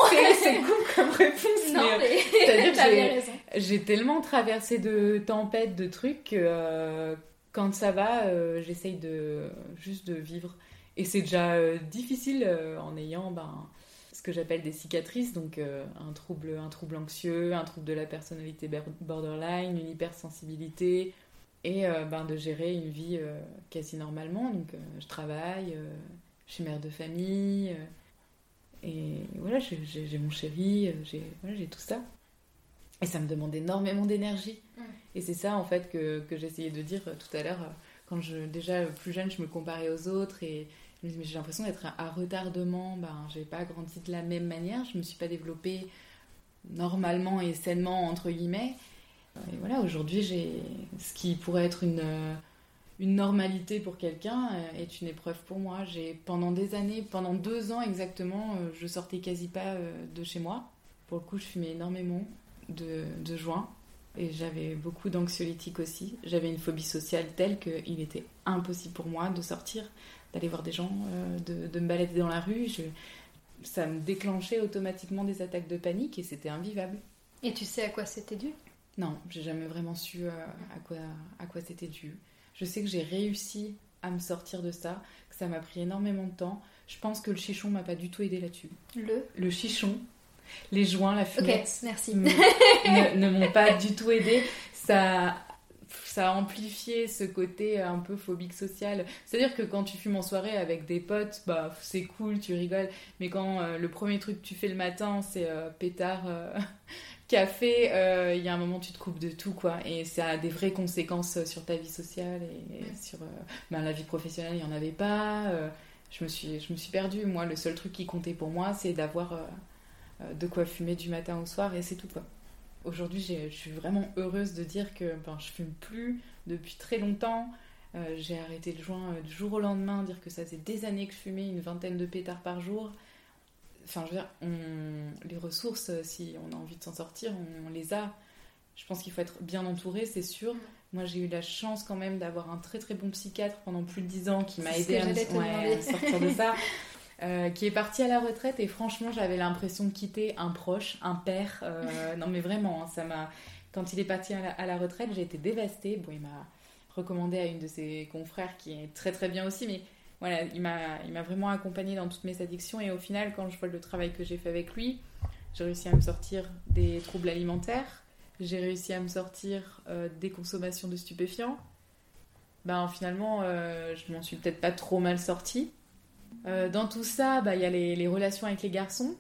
[SPEAKER 3] C'est cool comme réponse.
[SPEAKER 2] Non, mais, mais... t'as bien raison.
[SPEAKER 3] J'ai tellement traversé de tempêtes, de trucs que quand ça va, euh, j'essaye de juste de vivre. Et c'est déjà euh, difficile euh, en ayant ben, ce que j'appelle des cicatrices, donc un, trouble, un trouble anxieux, un trouble de la personnalité borderline, une hypersensibilité, et ben, de gérer une vie quasi normalement. Donc je travaille, je suis mère de famille, et voilà, j'ai mon chéri, j'ai voilà, tout ça. Et ça me demande énormément d'énergie. Et c'est ça, en fait, que, que j'essayais de dire tout à l'heure. Quand je, déjà, plus jeune, je me comparais aux autres et j'ai l'impression d'être à retardement. Ben, j'ai pas grandi de la même manière. Je me suis pas développée normalement et sainement, entre guillemets. Et voilà, aujourd'hui, ce qui pourrait être une, une normalité pour quelqu'un euh, est une épreuve pour moi. J'ai pendant des années, pendant deux ans exactement, euh, je sortais quasi pas euh, de chez moi. Pour le coup, je fumais énormément de, joints et j'avais beaucoup d'anxiolytiques aussi. J'avais une phobie sociale telle qu'il était impossible pour moi de sortir, d'aller voir des gens, euh, de, me balader dans la rue. Ça me déclenchait automatiquement des attaques de panique et c'était invivable.
[SPEAKER 2] Et tu sais à quoi c'était dû?
[SPEAKER 3] Non, j'ai jamais vraiment su euh, à quoi, à quoi c'était dû. Je sais que j'ai réussi à me sortir de ça, que ça m'a pris énormément de temps. Je pense que le chichon m'a pas du tout aidé là-dessus.
[SPEAKER 2] Le?
[SPEAKER 3] Le chichon, les joints, la fumée
[SPEAKER 2] merci.
[SPEAKER 3] ne, m'ont pas du tout aidé. Ça, ça a amplifié ce côté un peu phobique social. C'est-à-dire que quand tu fumes en soirée avec des potes, bah c'est cool, tu rigoles. Mais quand euh, le premier truc que tu fais le matin, c'est euh, pétard, euh, café, il y a un moment tu te coupes de tout quoi. Et ça a des vraies conséquences sur ta vie sociale et, sur ben, la vie professionnelle. Il n'y en avait pas. je me suis, je me suis perdue. Moi, le seul truc qui comptait pour moi, c'est d'avoir euh, de quoi fumer du matin au soir et c'est tout quoi. Aujourd'hui, je suis vraiment heureuse de dire que ben, je fume plus depuis très longtemps. Euh, j'ai arrêté le joint euh, du jour au lendemain, dire que ça faisait des années que je fumais une vingtaine de pétards par jour. Enfin, je veux dire, les ressources, si on a envie de s'en sortir, on, les a. Je pense qu'il faut être bien entouré, c'est sûr. Moi, j'ai eu la chance quand même d'avoir un très très bon psychiatre pendant plus de 10 ans qui m'a aidé à, me... sortir de ça. Euh, qui est parti à la retraite et franchement j'avais l'impression de quitter un proche, un père. Euh, non mais vraiment, hein, ça m'a. Quand il est parti à la, retraite, j'ai été dévastée. Bon, il m'a recommandé à une de ses confrères qui est très très bien aussi, mais voilà, il m'a, il m'a vraiment accompagnée dans toutes mes addictions et au final, quand je vois le travail que j'ai fait avec lui, j'ai réussi à me sortir des troubles alimentaires, j'ai réussi à me sortir euh, des consommations de stupéfiants. Ben finalement, je m'en suis peut-être pas trop mal sortie. Euh, dans tout ça, bah, il y a les, relations avec les garçons.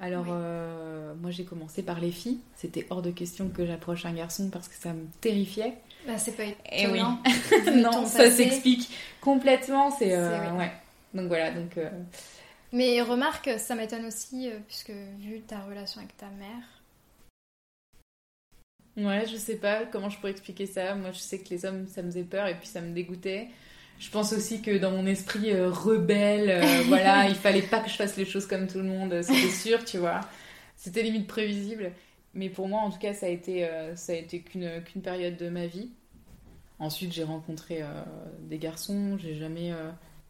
[SPEAKER 3] Alors, euh, moi, j'ai commencé par les filles. C'était hors de question que j'approche un garçon parce que ça me terrifiait.
[SPEAKER 2] Bah, c'est pas
[SPEAKER 3] eh étonnant. non, ça s'explique complètement. C'est euh, ouais. Donc voilà. Donc.
[SPEAKER 2] Mais remarque, ça m'étonne aussi puisque vu ta relation avec ta mère,
[SPEAKER 3] Ouais, je sais pas comment je pourrais expliquer ça. Moi, je sais que les hommes, ça me faisait peur et puis ça me dégoûtait. Je pense aussi que dans mon esprit euh, rebelle, euh, voilà, il fallait pas que je fasse les choses comme tout le monde, c'était sûr, tu vois. C'était limite prévisible. Mais pour moi, en tout cas, ça a été, euh, ça a été qu'une qu'une période de ma vie. Ensuite, j'ai rencontré des garçons, j'ai jamais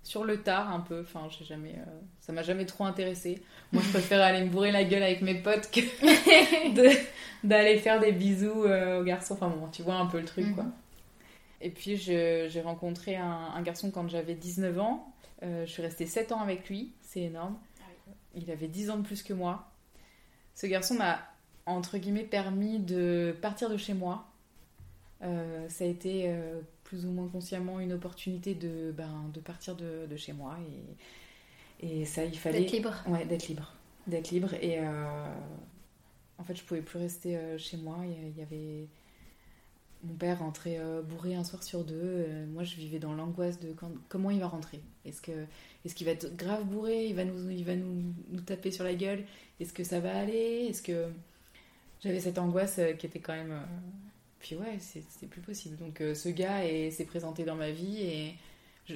[SPEAKER 3] sur le tard un peu. Enfin, j'ai jamais, ça m'a jamais trop intéressé. Moi, je préfère aller me bourrer la gueule avec mes potes que d'aller faire des bisous aux garçons. Enfin bon, tu vois un peu le truc, quoi. Et puis j'ai rencontré un, garçon quand j'avais 19 ans. Euh, je suis restée 7 ans avec lui, c'est énorme. Ah Il avait 10 ans de plus que moi. Ce garçon m'a, entre guillemets, permis de partir de chez moi. Euh, ça a été euh, plus ou moins consciemment une opportunité de, ben, de partir de, de, chez moi. Et, et ça, il fallait.
[SPEAKER 2] D'être libre.
[SPEAKER 3] Ouais, d'être libre. D'être libre. Et en fait, je pouvais plus rester chez moi. Il y avait mon père rentrait euh, bourré un soir sur deux. Euh, moi, je vivais dans l'angoisse de comment il va rentrer? Est-ce que est-ce qu'il va être grave bourré? Il va nous il va nous, nous taper sur la gueule? Est-ce que ça va aller? Est-ce que j'avais cette angoisse euh, qui était quand même. Puis ouais, c'était plus possible. Donc ce gars s'est présenté dans ma vie et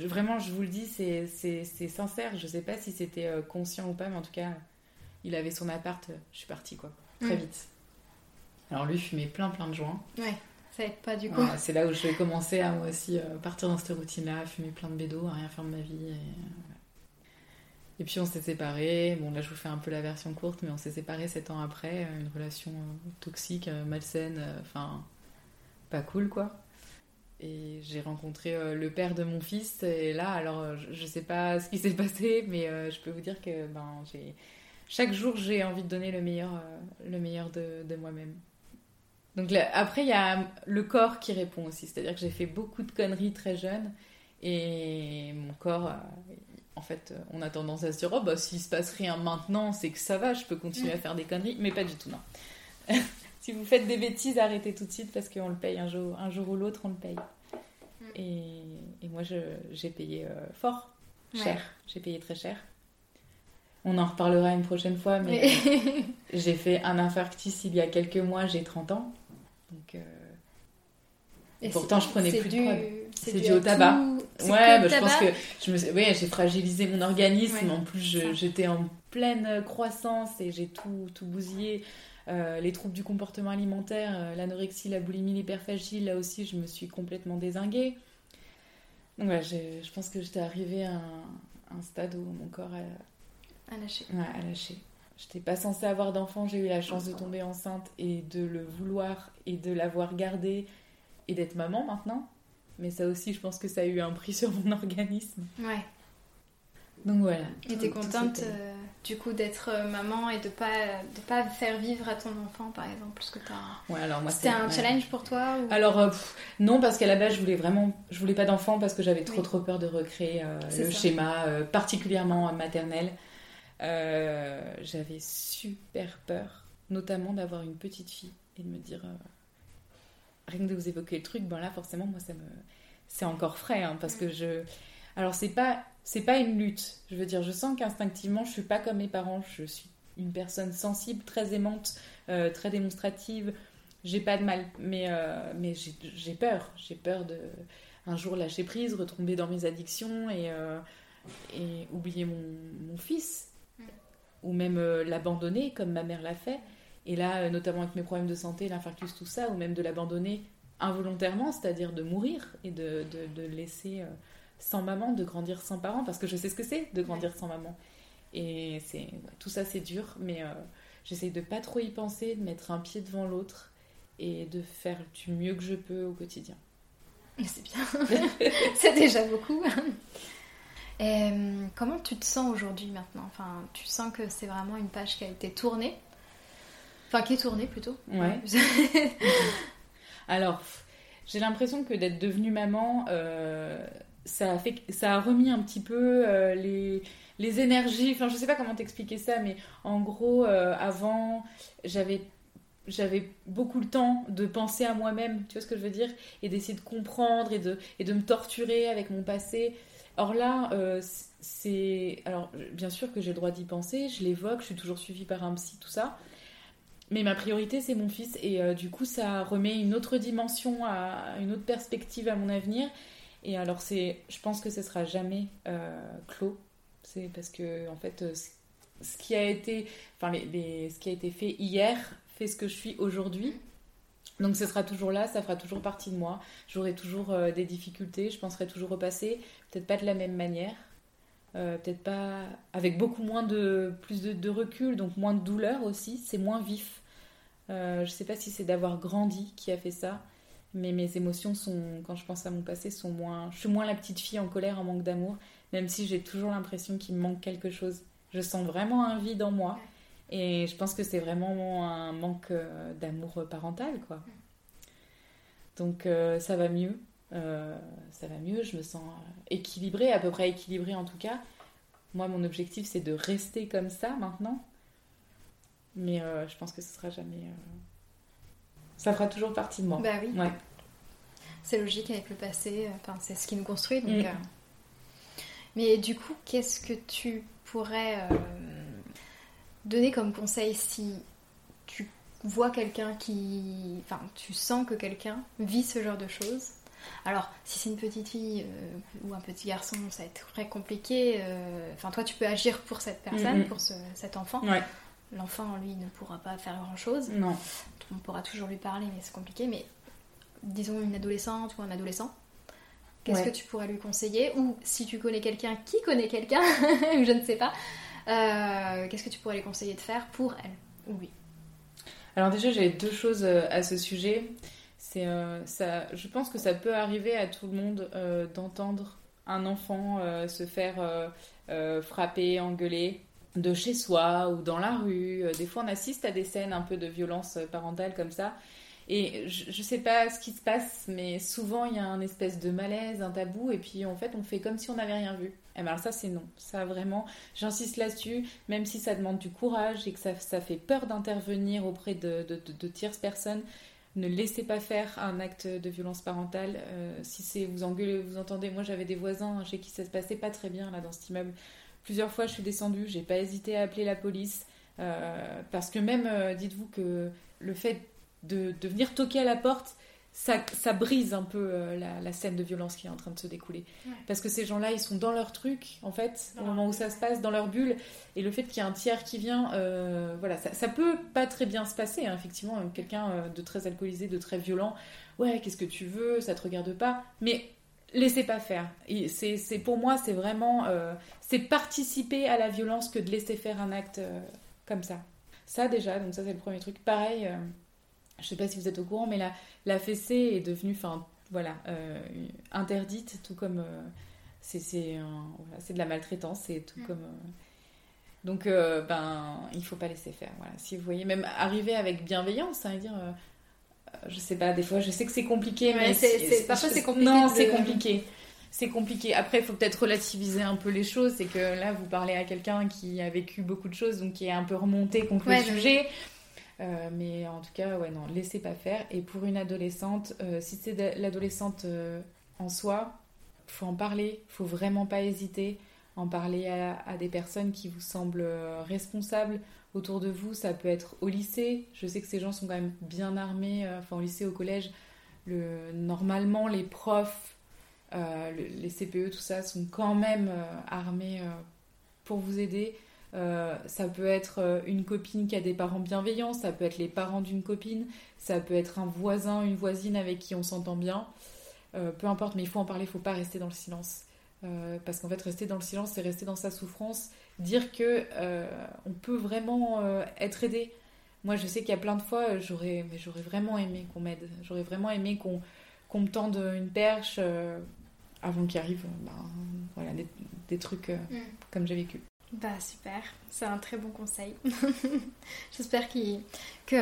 [SPEAKER 3] vraiment, je vous le dis, c'est sincère. Je sais pas si c'était conscient ou pas, mais en tout cas, il avait son appart. Je suis partie quoi, très mm. vite. Alors lui fumait plein plein de joints.
[SPEAKER 2] Ouais. Ça aide pas du coup.
[SPEAKER 3] c'est là où je vais commencer à moi aussi euh, partir dans cette routine-là, fumer plein de bédos, à rien faire de ma vie. Et, euh, et puis on s'est séparés. Bon, là je vous fais un peu la version courte, mais on s'est séparés sept ans après. Euh, une relation toxique, malsaine, enfin pas cool quoi. Et j'ai rencontré le père de mon fils. Et là, alors je sais pas ce qui s'est passé, mais je peux vous dire que ben, chaque jour j'ai envie de donner le meilleur, le meilleur de, moi-même. Donc après, il y a le corps qui répond aussi. C'est-à-dire que j'ai fait beaucoup de conneries très jeune et mon corps, euh, en fait, on a tendance à se dire oh bah s'il se passe rien maintenant, c'est que ça va, je peux continuer à faire des conneries, mais pas du tout, non. si vous faites des bêtises, arrêtez tout de suite parce qu'on le paye un jour, un jour ou l'autre, on le paye. Mm. Et, et moi, j'ai payé euh, fort, cher. J'ai payé très cher. On en reparlera une prochaine fois, mais j'ai fait un infarctus il y a quelques mois, j'ai 30 ans. Donc, euh, Et pourtant, je prenais plus de C'est dû, au tabac. Ouais, bah, je pense que je me... oui, j'ai fragilisé mon organisme. en plus, j'étais en pleine croissance et j'ai tout, tout bousillé. Euh, les troubles du comportement alimentaire, euh, l'anorexie, la boulimie, l'hyperphagie, là aussi, je me suis complètement désinguée. Donc ouais, je pense que j'étais arrivée à un, stade où mon corps
[SPEAKER 2] a, a lâché.
[SPEAKER 3] Ouais, a lâché. J'étais pas censée avoir d'enfant, j'ai eu la chance de tomber enceinte et de le vouloir et de l'avoir gardé et d'être maman maintenant. Mais ça aussi, je pense que ça a eu un prix sur mon organisme.
[SPEAKER 2] Ouais.
[SPEAKER 3] Donc voilà.
[SPEAKER 2] Et t'es contente euh, du coup d'être euh, maman et de pas de pas faire vivre à ton enfant par exemple parce que
[SPEAKER 3] Ouais alors moi
[SPEAKER 2] c'était un challenge pour toi
[SPEAKER 3] Alors euh, non parce qu'à la base je voulais vraiment je voulais pas d'enfant parce que j'avais trop trop peur de recréer le schéma particulièrement maternel. J'avais super peur, notamment d'avoir une petite fille et de me dire, rien que de vous évoquer le truc, ben là forcément moi ça me, c'est encore frais hein, parce que je, alors c'est pas, c'est pas une lutte. Je veux dire, je sens qu'instinctivement je suis pas comme mes parents, je suis une personne sensible, très aimante, euh, très démonstrative. J'ai pas de mal, mais, mais j'ai peur. J'ai peur de un jour lâcher prise, retomber dans mes addictions et, et oublier mon, mon fils ou même euh, l'abandonner comme ma mère l'a fait. Et là, euh, notamment avec mes problèmes de santé, l'infarctus, tout ça, ou même de l'abandonner involontairement, c'est-à-dire de mourir et de, de, laisser euh, sans maman, de grandir sans parents, parce que je sais ce que c'est de grandir sans maman. Et c'est tout ça, c'est dur, mais j'essaye de pas trop y penser, de mettre un pied devant l'autre et de faire du mieux que je peux au quotidien.
[SPEAKER 2] C'est bien, c'est déjà beaucoup. Euh, comment tu te sens aujourd'hui maintenant? Enfin, tu sens que c'est vraiment une page qui a été tournée? Enfin, qui est tournée plutôt.
[SPEAKER 3] Ouais. Alors, j'ai l'impression que d'être devenue maman, euh, ça, a fait, ça a remis un petit peu euh, les, les énergies. Enfin, je sais pas comment t'expliquer ça, mais en gros, avant, j'avais j'avais beaucoup le temps de penser à moi-même, tu vois ce que je veux dire, et d'essayer de comprendre et de, et de me torturer avec mon passé. Or là, euh, c'est. Alors, bien sûr que j'ai le droit d'y penser, je l'évoque, je suis toujours suivie par un psy, tout ça. Mais ma priorité, c'est mon fils. Et euh, du coup, ça remet une autre dimension, à, une autre perspective à mon avenir. Et alors, c'est, je pense que ce sera jamais euh, clos. C'est parce que, en fait, euh, ce qui a été, enfin, ce qui a été fait hier fait ce que je suis aujourd'hui. Donc ce sera toujours là, ça fera toujours partie de moi. J'aurai toujours des difficultés, je penserai toujours au passé, peut-être pas de la même manière, peut-être pas avec beaucoup moins de plus de, de, recul, donc moins de douleur aussi. C'est moins vif. Euh, je ne sais pas si c'est d'avoir grandi qui a fait ça, mais mes émotions sont, quand je pense à mon passé, sont moins. Je suis moins la petite fille en colère, en manque d'amour, même si j'ai toujours l'impression qu'il me manque quelque chose. Je sens vraiment un vide en moi, et je pense que c'est vraiment un manque euh, d'amour parental, quoi. Donc euh, ça va mieux, ça va mieux. Je me sens équilibrée, à peu près équilibrée en tout cas. Moi, mon objectif, c'est de rester comme ça maintenant. Mais euh, je pense que ce sera jamais. Euh, ça fera toujours partie de moi.
[SPEAKER 2] Bah oui. C'est logique avec le passé. Enfin, c'est ce qui nous construit. Donc, mm. euh. Mais du coup, qu'est-ce que tu pourrais donner comme conseil si tu vois quelqu'un qui. Enfin, tu sens que quelqu'un vit ce genre de choses? Alors, si c'est une petite fille ou un petit garçon, ça va être très compliqué. Enfin, toi, tu peux agir pour cette personne, pour cet enfant. Ouais. L'enfant, lui, ne pourra pas faire grand-chose.
[SPEAKER 3] Non.
[SPEAKER 2] On pourra toujours lui parler, mais c'est compliqué. Mais disons une adolescente ou un adolescent, qu'est-ce que tu pourrais lui conseiller? Ou si tu connais quelqu'un qui connaît quelqu'un, je ne sais pas, euh, qu'est-ce que tu pourrais lui conseiller de faire pour elle ou lui?
[SPEAKER 3] Alors déjà, j'ai deux choses euh, à ce sujet. C'est euh, ça, je pense que ça peut arriver à tout le monde d'entendre un enfant se faire frapper, engueuler de chez soi ou dans la rue. Euh, des fois, on assiste à des scènes un peu de violence parentale comme ça. Et je, ne sais pas ce qui se passe, mais souvent il y a un espèce de malaise, un tabou, et puis en fait on fait comme si on n'avait rien vu. Et eh ben alors ça c'est non, ça vraiment, j'insiste là-dessus, même si ça demande du courage et que ça, fait peur d'intervenir auprès de, tierces personnes, ne laissez pas faire un acte de violence parentale. Euh, si c'est vous engueulez, vous entendez, moi j'avais des voisins chez qui ça se passait pas très bien là dans cet immeuble. Plusieurs fois, je suis descendue, j'ai pas hésité à appeler la police. Euh, parce que même, euh, dites-vous que le fait de, de, venir toquer à la porte, ça, ça brise un peu euh, la, scène de violence qui est en train de se découler. Parce que ces gens-là, ils sont dans leur truc, en fait, au moment où ça se passe, dans leur bulle. Et le fait qu'il y ait un tiers qui vient, voilà, ça, ça, peut pas très bien se passer, hein, effectivement. Quelqu'un de très alcoolisé, de très violent, ouais, qu'est-ce que tu veux, ça te regarde pas. Mais laissez pas faire. C'est pour moi, c'est vraiment, euh, c'est participer à la violence que de laisser faire un acte euh, comme ça. Ça déjà, donc ça c'est le premier truc. Pareil, euh, je sais pas si vous êtes au courant, mais la, la fessée est devenue, enfin voilà, interdite, tout comme c'est voilà, de la maltraitance, c'est tout mm. comme donc, ben, il faut pas laisser faire. Voilà. Si vous voyez, même arriver avec bienveillance, veut dire, je sais pas, des fois, je sais que c'est compliqué, mais
[SPEAKER 2] c'est, parfois c'est compliqué.
[SPEAKER 3] Non, c'est compliqué. C'est compliqué. Après, il faut peut-être relativiser un peu les choses. C'est que là, vous parlez à quelqu'un qui a vécu beaucoup de choses, donc qui est un peu remonté contre le sujet. Euh, mais en tout cas, ouais, non, laissez pas faire. Et pour une adolescente, euh, si c'est l'adolescente euh, en soi, faut en parler. Faut vraiment pas hésiter. En parler à, des personnes qui vous semblent responsables autour de vous. Ça peut être au lycée. Je sais que ces gens sont quand même bien armés. Enfin, au lycée, au collège, le, normalement, les profs, les CPE, tout ça, sont quand même armés pour vous aider. Ça peut être une copine qui a des parents bienveillants, ça peut être les parents d'une copine, ça peut être un voisin, une voisine avec qui on s'entend bien. peu importe, mais il faut en parler, il ne faut pas rester dans le silence. parce qu'en fait, rester dans le silence, c'est rester dans sa souffrance dire que euh, on peut vraiment euh, être aidé. Moi, je sais qu'il y a plein de fois, j'aurais, j'aurais vraiment aimé qu'on m'aide. J'aurais vraiment aimé qu'on, qu'on me tende une perche euh, avant qu'il arrive ben, voilà, des, trucs mm. comme j'ai vécu.
[SPEAKER 2] Bah super, c'est un très bon conseil. J'espère que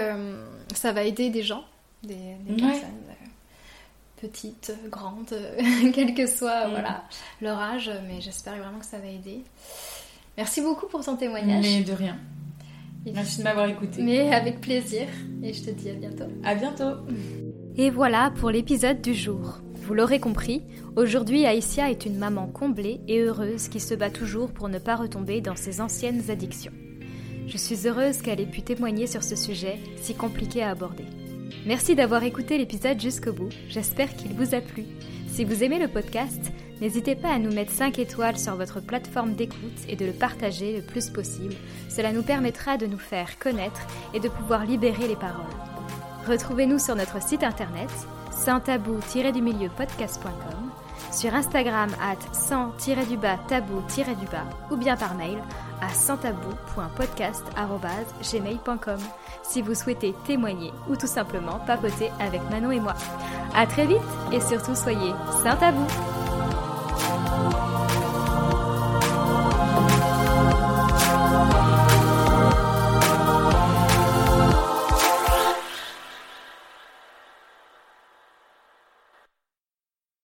[SPEAKER 2] ça va aider des gens, des, personnes petites, grandes, quel que soit mm. voilà, leur âge, mais j'espère vraiment que ça va aider. Merci beaucoup pour ton témoignage.
[SPEAKER 3] Mais de rien. Merci de m'avoir écouté.
[SPEAKER 2] Mais avec plaisir. Et je te dis à bientôt.
[SPEAKER 3] À bientôt.
[SPEAKER 2] Et voilà pour l'épisode du jour. Vous l'aurez compris, aujourd'hui Aïssia est une maman comblée et heureuse qui se bat toujours pour ne pas retomber dans ses anciennes addictions. Je suis heureuse qu'elle ait pu témoigner sur ce sujet si compliqué à aborder. Merci d'avoir écouté l'épisode jusqu'au bout, j'espère qu'il vous a plu. Si vous aimez le podcast, n'hésitez pas à nous mettre 5 étoiles sur votre plateforme d'écoute et de le partager le plus possible. Cela nous permettra de nous faire connaître et de pouvoir libérer les paroles. Retrouvez-nous sur notre site internet sans tabou-du-milieu podcast.com, sur Instagram at sans-du-bas tabou-du-bas ou bien par mail à santabou.podcast.gmail.com si vous souhaitez témoigner ou tout simplement papoter avec Manon et moi. À très vite et surtout soyez sans tabou